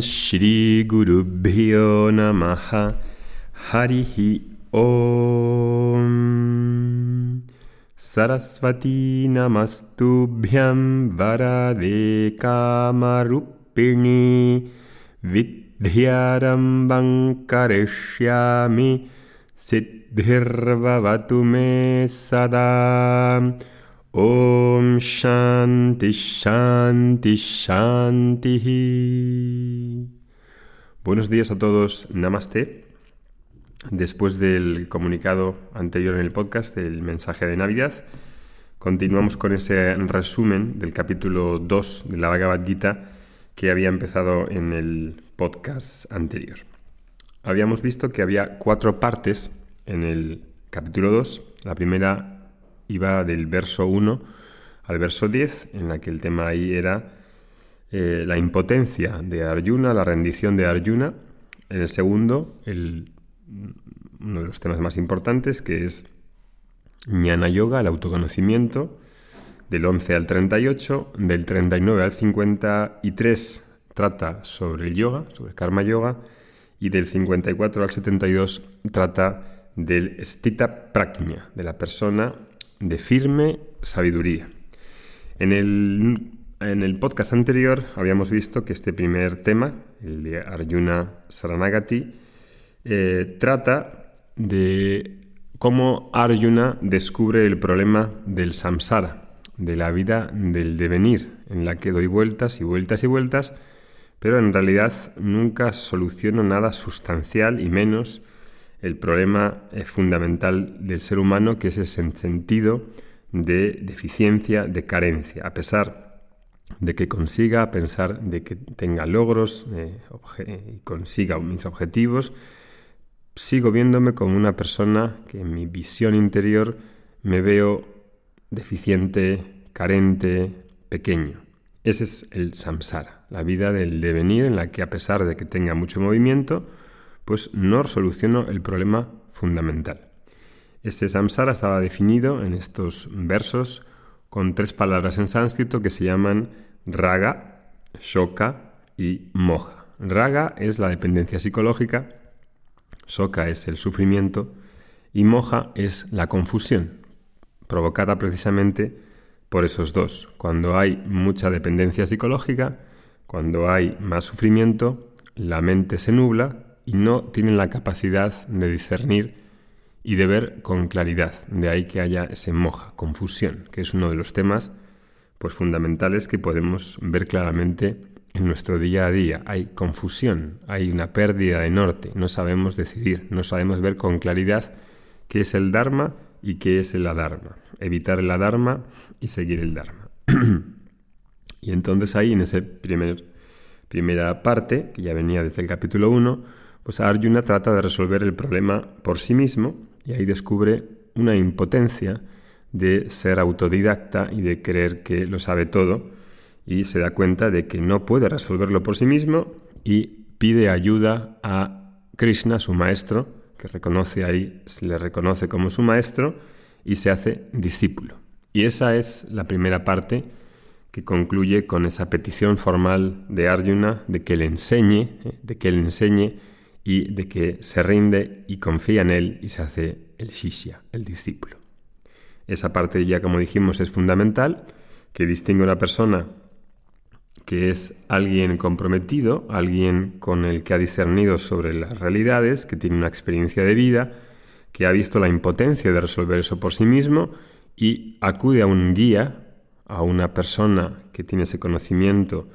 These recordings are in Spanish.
श्रीगुरुभ्यो नमः। हरिः ॐ। सरस्वती नमस्तुभ्यं वरदे कामरूपिणी। कामरुक्णी विद्ध्यरम्भङ्करिष्यामि सिद्धिर्ववतु मे सदा। Om Shanti Shanti Shanti. Buenos días a todos, Namaste. Después del comunicado anterior en el podcast del mensaje de Navidad, continuamos con ese resumen del capítulo 2 de la Bhagavad Gita que había empezado en el podcast anterior. Habíamos visto que había cuatro partes en el capítulo 2. La primera iba del verso 1 al verso 10, en la que el tema ahí era eh, la impotencia de Arjuna, la rendición de Arjuna. En el segundo, uno de los temas más importantes, que es Jnana Yoga, el autoconocimiento, del 11 al 38, del 39 al 53 trata sobre el yoga, sobre karma yoga, y del 54 al 72 trata del stita praknya, de la persona de firme sabiduría. En el, podcast anterior habíamos visto que este primer tema, el de Arjuna Saranagati, eh, trata de cómo Arjuna descubre el problema del samsara, de la vida del devenir, en la que doy vueltas y vueltas y vueltas, pero en realidad nunca soluciono nada sustancial y menos el problema eh, fundamental del ser humano, que es el sentido de deficiencia, de carencia, a pesar de que consiga, a pesar de que tenga logros eh, y consiga mis objetivos, sigo viéndome como una persona que en mi visión interior me veo deficiente, carente, pequeño. Ese es el samsara, la vida del devenir en la que a pesar de que tenga mucho movimiento, pues no soluciono el problema fundamental. Este samsara estaba definido en estos versos con tres palabras en sánscrito que se llaman raga, shoka y moja. Raga es la dependencia psicológica, shoka es el sufrimiento y moja es la confusión, provocada precisamente por esos dos. Cuando hay mucha dependencia psicológica, cuando hay más sufrimiento, la mente se nubla y no tienen la capacidad de discernir y de ver con claridad. De ahí que haya ese moja, confusión, que es uno de los temas pues, fundamentales que podemos ver claramente en nuestro día a día. Hay confusión, hay una pérdida de norte, no sabemos decidir, no sabemos ver con claridad qué es el Dharma y qué es el Adharma. Evitar el Adharma y seguir el Dharma. y entonces ahí en esa primer, primera parte, que ya venía desde el capítulo 1, pues Arjuna trata de resolver el problema por sí mismo y ahí descubre una impotencia de ser autodidacta y de creer que lo sabe todo y se da cuenta de que no puede resolverlo por sí mismo y pide ayuda a Krishna, su maestro, que reconoce ahí, se le reconoce como su maestro y se hace discípulo. Y esa es la primera parte que concluye con esa petición formal de Arjuna de que le enseñe, eh, de que le enseñe y de que se rinde y confía en él y se hace el shishya, el discípulo. Esa parte ya como dijimos es fundamental, que distingue a una persona que es alguien comprometido, alguien con el que ha discernido sobre las realidades, que tiene una experiencia de vida, que ha visto la impotencia de resolver eso por sí mismo y acude a un guía, a una persona que tiene ese conocimiento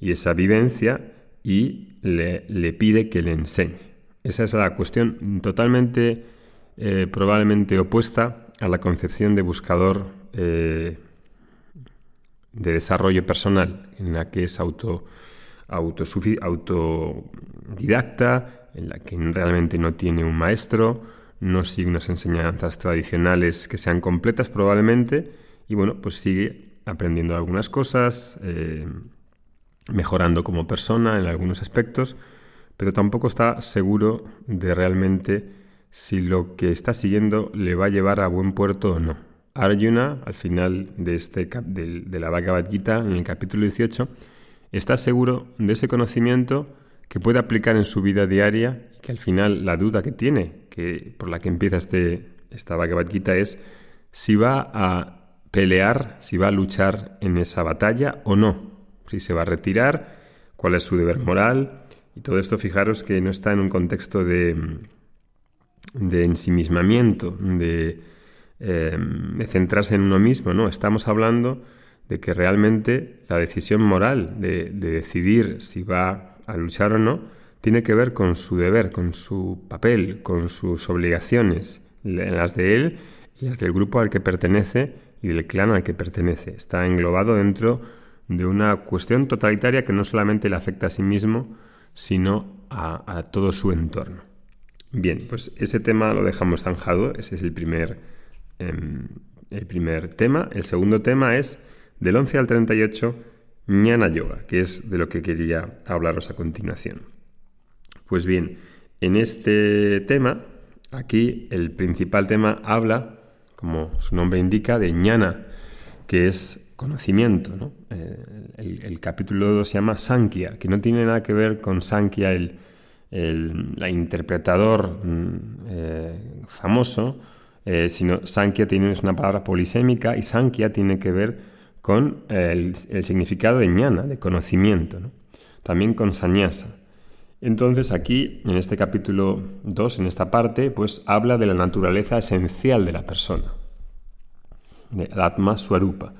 y esa vivencia y le, pide que le enseñe. Esa es la cuestión totalmente, eh, probablemente opuesta a la concepción de buscador eh, de desarrollo personal, en la que es auto, autodidacta, en la que realmente no tiene un maestro, no sigue unas enseñanzas tradicionales que sean completas probablemente, y bueno, pues sigue aprendiendo algunas cosas, eh, mejorando como persona en algunos aspectos, pero tampoco está seguro de realmente si lo que está siguiendo le va a llevar a buen puerto o no. Arjuna, al final de, este, de, la Bhagavad Gita, en el capítulo 18, está seguro de ese conocimiento que puede aplicar en su vida diaria y que al final la duda que tiene, que por la que empieza este, esta Bhagavad Gita es si va a pelear, si va a luchar en esa batalla o no, si se va a retirar, cuál es su deber moral y todo esto fijaros que no está en un contexto de, de ensimismamiento, de, em, de centrarse en uno mismo, no, estamos hablando de que realmente la decisión moral de, de decidir si va a luchar o no, tiene que ver con su deber, con su papel, con sus obligaciones, las de él y las del grupo al que pertenece y del clan al que pertenece. Está englobado dentro de una cuestión totalitaria que no solamente le afecta a sí mismo, sino a, todo su entorno. Bien, pues ese tema lo dejamos zanjado, ese es el primer, em, el primer tema. El segundo tema es del 11 al 38 Jnana Yoga, que es de lo que quería hablaros a continuación. Pues bien, en este tema, aquí el principal tema habla, como su nombre indica, de Jnana, que es conocimiento. Eh, el, capítulo 2 se llama Sankhya, que no tiene nada que ver con Sankhya, el, la interpretador mm, eh, famoso, eh, sino Sankhya tiene, es una palabra polisémica y Sankhya tiene que ver con el, significado de ñana, de conocimiento, también con sañasa. Entonces aquí, en este capítulo 2, en esta parte, pues habla de la naturaleza esencial de la persona, de Atma Swarupa,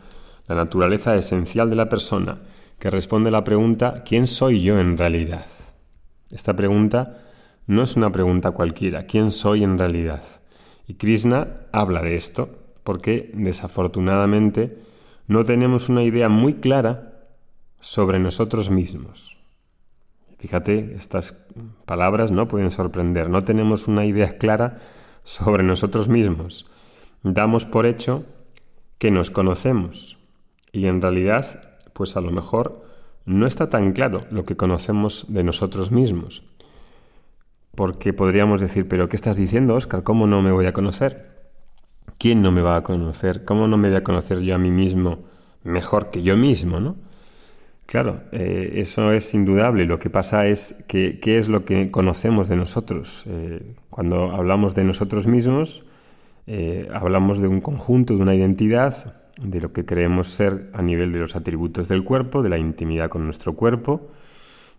la naturaleza esencial de la persona, que responde la pregunta ¿quién soy yo en realidad? Esta pregunta no es una pregunta cualquiera, ¿quién soy en realidad? Y Krishna habla de esto porque desafortunadamente no tenemos una idea muy clara sobre nosotros mismos. Fíjate, estas palabras no pueden sorprender. No tenemos una idea clara sobre nosotros mismos. Damos por hecho que nos conocemos y en realidad, pues a lo mejor no está tan claro lo que conocemos de nosotros mismos. Porque podríamos decir, pero ¿qué estás diciendo, Oscar? ¿Cómo no me voy a conocer? ¿quién no me va a conocer? ¿Cómo no me voy a conocer yo a mí mismo mejor que yo mismo, no? Claro, eh, eso es indudable. Lo que pasa es que qué es lo que conocemos de nosotros. Eh, cuando hablamos de nosotros mismos, eh, hablamos de un conjunto, de una identidad, de lo que creemos ser a nivel de los atributos del cuerpo, de la intimidad con nuestro cuerpo,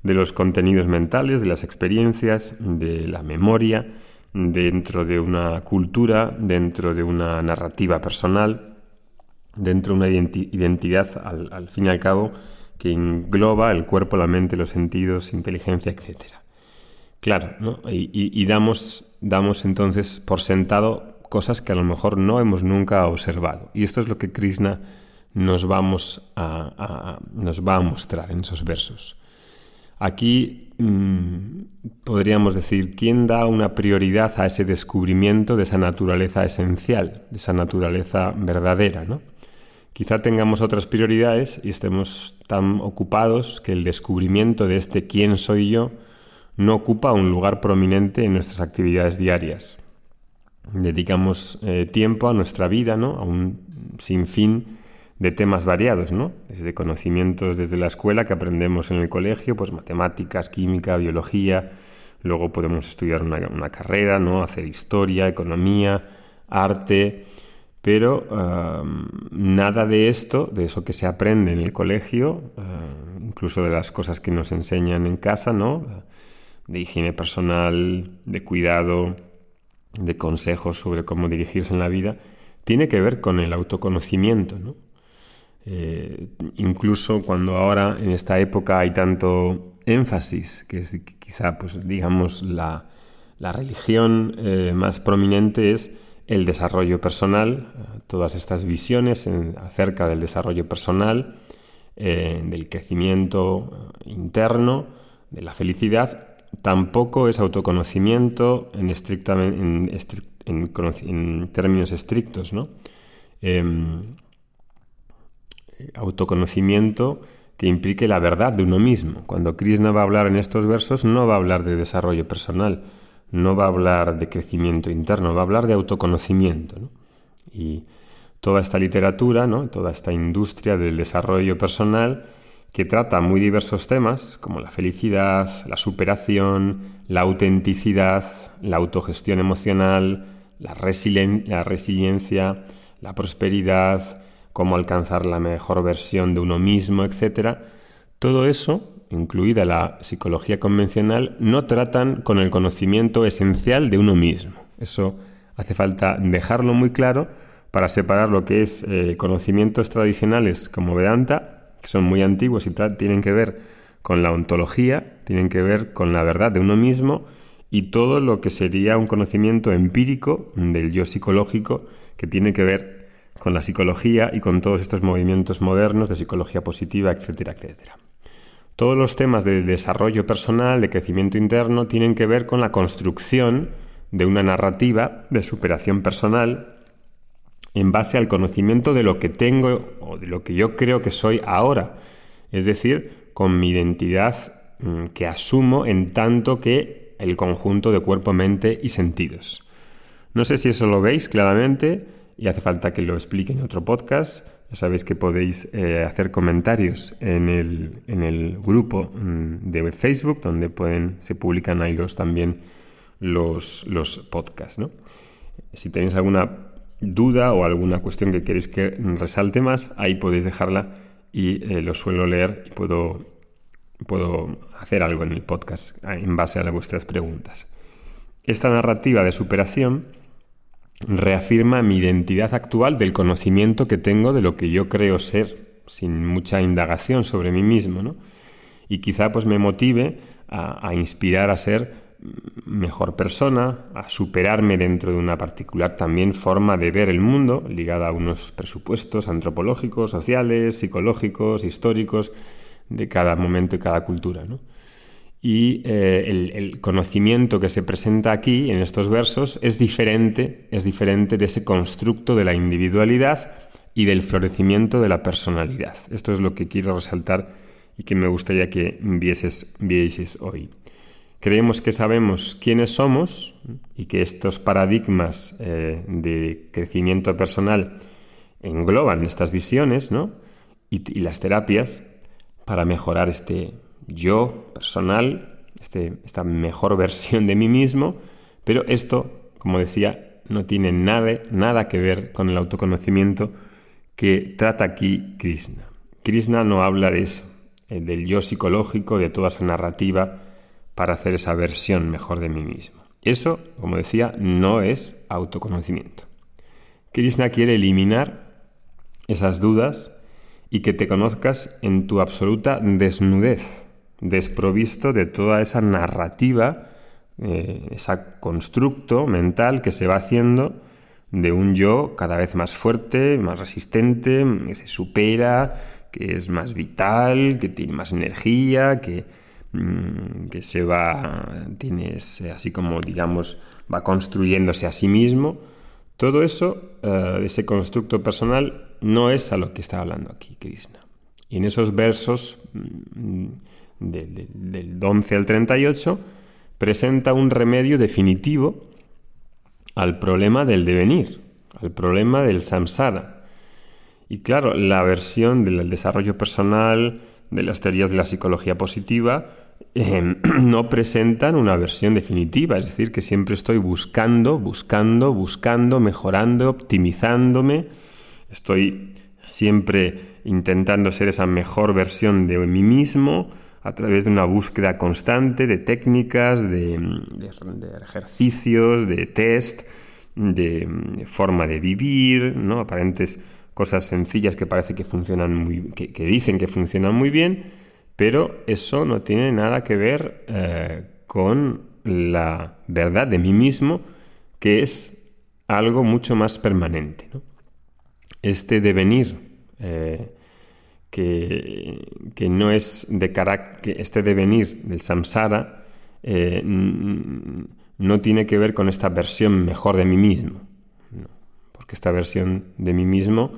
de los contenidos mentales, de las experiencias, de la memoria, dentro de una cultura, dentro de una narrativa personal, dentro de una identidad, al, fin y al cabo, que engloba el cuerpo, la mente, los sentidos, inteligencia, etc. Claro, ¿no? y, damos, damos entonces por sentado cosas que a lo mejor no hemos nunca observado. Y esto es lo que Krishna nos, vamos nos va a mostrar en esos versos. Aquí mm, podríamos decir, ¿quién da una prioridad a ese descubrimiento de esa naturaleza esencial, de esa naturaleza verdadera? ¿no? Quizá tengamos otras prioridades y estemos tan ocupados que el descubrimiento de este quién soy yo no ocupa un lugar prominente en nuestras actividades diarias. Dedicamos eh, tiempo a nuestra vida, ¿no? a un sinfín de temas variados, ¿no? Desde conocimientos desde la escuela que aprendemos en el colegio, pues matemáticas, química, biología, luego podemos estudiar una, carrera, ¿no? Hacer historia, economía, arte, pero nada de esto, de eso que se aprende en el colegio, eh, incluso de las cosas que nos enseñan en casa, ¿no? De higiene personal, de cuidado, de consejos sobre cómo dirigirse en la vida, tiene que ver con el autoconocimiento, ¿no? Eh, incluso cuando ahora en esta época hay tanto énfasis, que es quizá pues digamos la, religión eh, más prominente es el desarrollo personal, eh, todas estas visiones acerca del desarrollo personal, del crecimiento interno, de la felicidad, tampoco es autoconocimiento en, en, términos estrictos, ¿no? Em, autoconocimiento que implique la verdad de uno mismo. Cuando Krishna va a hablar en estos versos no va a hablar de desarrollo personal, no va a hablar de crecimiento interno, va a hablar de autoconocimiento. Y toda esta literatura, ¿no? toda esta industria del desarrollo personal que trata muy diversos temas como la felicidad, la superación, la autenticidad, la autogestión emocional, la, la resiliencia, la prosperidad, cómo alcanzar la mejor versión de uno mismo, etc. Todo eso, incluida la psicología convencional, no tratan con el conocimiento esencial de uno mismo. Eso hace falta dejarlo muy claro para separar lo que es eh, conocimientos tradicionales como Vedanta, que son muy antiguos y tienen que ver con la ontología, tienen que ver con la verdad de uno mismo, y todo lo que sería un conocimiento empírico del yo psicológico que tiene que ver con la psicología y con todos estos movimientos modernos de psicología positiva, etcétera, etcétera. Todos los temas de desarrollo personal, de crecimiento interno, tienen que ver con la construcción de una narrativa de superación personal en base al conocimiento de lo que tengo o de lo que yo creo que soy ahora. Es decir, con mi identidad mm, que asumo en tanto que el conjunto de cuerpo, mente y sentidos. No sé si eso lo veis claramente y hace falta que lo explique en otro podcast. Ya sabéis que podéis eh, hacer comentarios en el, en el, grupo mm, de Facebook, donde pueden, se publican ahí los, también los, los podcasts. ¿no? Si tenéis alguna duda o alguna cuestión que queréis que resalte más, ahí podéis dejarla y eh, lo suelo leer y puedo, puedo hacer algo en el podcast en base a vuestras preguntas. Esta narrativa de superación reafirma mi identidad actual del conocimiento que tengo de lo que yo creo ser, sin mucha indagación sobre mí mismo, ¿no? Y quizá pues me motive a inspirar a ser mejor persona, a superarme dentro de una particular también forma de ver el mundo, ligada a unos presupuestos antropológicos, sociales, psicológicos, históricos, de cada momento y cada cultura. Y eh, el, conocimiento que se presenta aquí en estos versos es diferente, es diferente de ese constructo de la individualidad y del florecimiento de la personalidad. Esto es lo que quiero resaltar y que me gustaría que vieses, hoy. Creemos que sabemos quiénes somos y que estos paradigmas eh, de crecimiento personal engloban estas visiones ¿no? y, las terapias para mejorar este yo personal, este, esta mejor versión de mí mismo, pero esto, como decía, no tiene nada, nada que ver con el autoconocimiento que trata aquí Krishna. Krishna no habla de eso, del yo psicológico, de toda esa narrativa para hacer esa versión mejor de mí mismo. Eso, como decía, no es autoconocimiento. Krishna quiere eliminar esas dudas y que te conozcas en tu absoluta desnudez, desprovisto de toda esa narrativa, eh, ese constructo mental que se va haciendo de un yo cada vez más fuerte, más resistente, que se supera, que es más vital, que tiene más energía, que que se va, tienes así como digamos, va construyéndose a sí mismo, todo eso, uh, ese constructo personal, no es a lo que está hablando aquí Krishna. Y en esos versos mm, de, de, del 11 al 38 presenta un remedio definitivo al problema del devenir, al problema del samsara. Y claro, la versión del desarrollo personal, de las teorías de la psicología positiva, Em, no presentan una versión definitiva, es decir, que siempre estoy buscando, buscando, buscando, mejorando, optimizándome, estoy siempre intentando ser esa mejor versión de mí mismo a través de una búsqueda constante de técnicas, de, ejercicios, de test, de, forma de vivir, ¿no? aparentes cosas sencillas que parece que funcionan muy, que dicen que funcionan muy bien, pero eso no tiene nada que ver eh, con la verdad de mí mismo, que es algo mucho más permanente. Este devenir, eh, que, no es de carácter, este devenir del samsara, eh, no tiene que ver con esta versión mejor de mí mismo, porque esta versión de mí mismo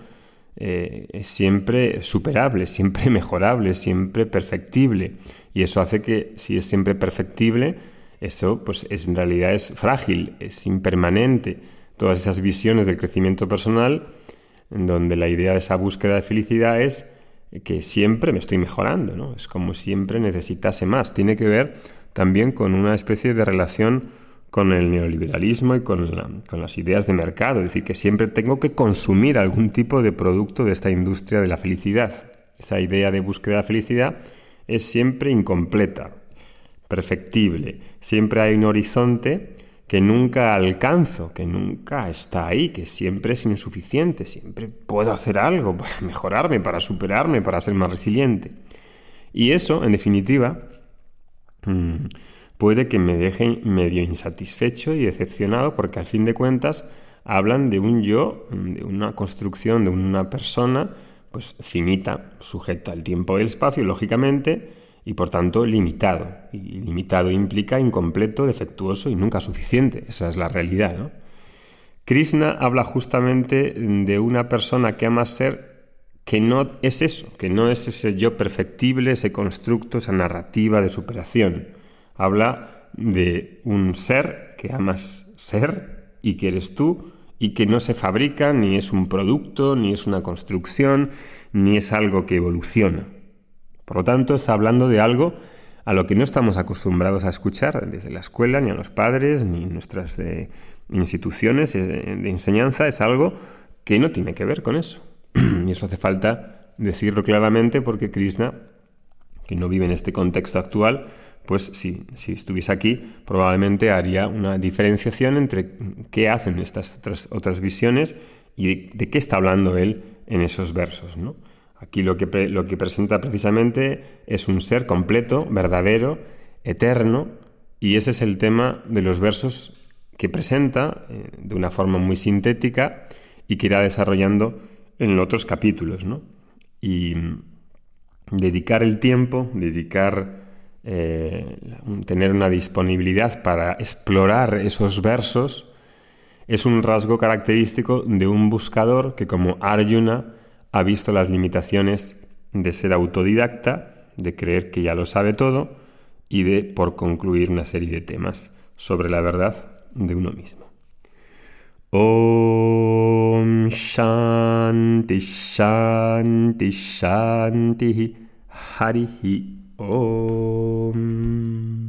eh, es siempre superable, siempre mejorable, siempre perfectible. Y eso hace que si es siempre perfectible, eso pues es, en realidad es frágil, es impermanente. Todas esas visiones del crecimiento personal, en donde la idea de esa búsqueda de felicidad es que siempre me estoy mejorando, ¿no? Es como siempre necesitase más. Tiene que ver también con una especie de relación con el neoliberalismo y con, con, las ideas de mercado, es decir, que siempre tengo que consumir algún tipo de producto de esta industria de la felicidad. Esa idea de búsqueda de felicidad es siempre incompleta, perfectible, siempre hay un horizonte que nunca alcanzo, que nunca está ahí, que siempre es insuficiente, siempre puedo hacer algo para mejorarme, para superarme, para ser más resiliente. Y eso, en definitiva, mm, puede que me deje medio insatisfecho y decepcionado porque al fin de cuentas hablan de un yo, de una construcción de una persona, pues finita, sujeta al tiempo y el espacio, lógicamente, y por tanto limitado. Y limitado implica incompleto, defectuoso y nunca suficiente. Esa es la realidad. Krishna habla justamente de una persona que ama ser que no es eso, que no es ese yo perfectible, ese constructo, esa narrativa de superación. Habla de un ser que amas ser y que eres tú y que no se fabrica, ni es un producto, ni es una construcción, ni es algo que evoluciona. Por lo tanto, está hablando de algo a lo que no estamos acostumbrados a escuchar desde la escuela, ni a los padres, ni nuestras eh, instituciones eh, de enseñanza. Es algo que no tiene que ver con eso. y eso hace falta decirlo claramente porque Krishna, que no vive en este contexto actual, pues si, si estuviese aquí, probablemente haría una diferenciación entre qué hacen estas otras, visiones y de, qué está hablando él en esos versos. ¿no? Aquí lo que, lo que presenta precisamente es un ser completo, verdadero, eterno, y ese es el tema de los versos que presenta eh, de una forma muy sintética y que irá desarrollando en otros capítulos. ¿no? Y dedicar el tiempo, dedicar, eh, tener una disponibilidad para explorar esos versos, es un rasgo característico de un buscador que como Arjuna ha visto las limitaciones de ser autodidacta, de creer que ya lo sabe todo y de, por concluir, una serie de temas sobre la verdad de uno mismo. Om Shanti Shanti Shanti Om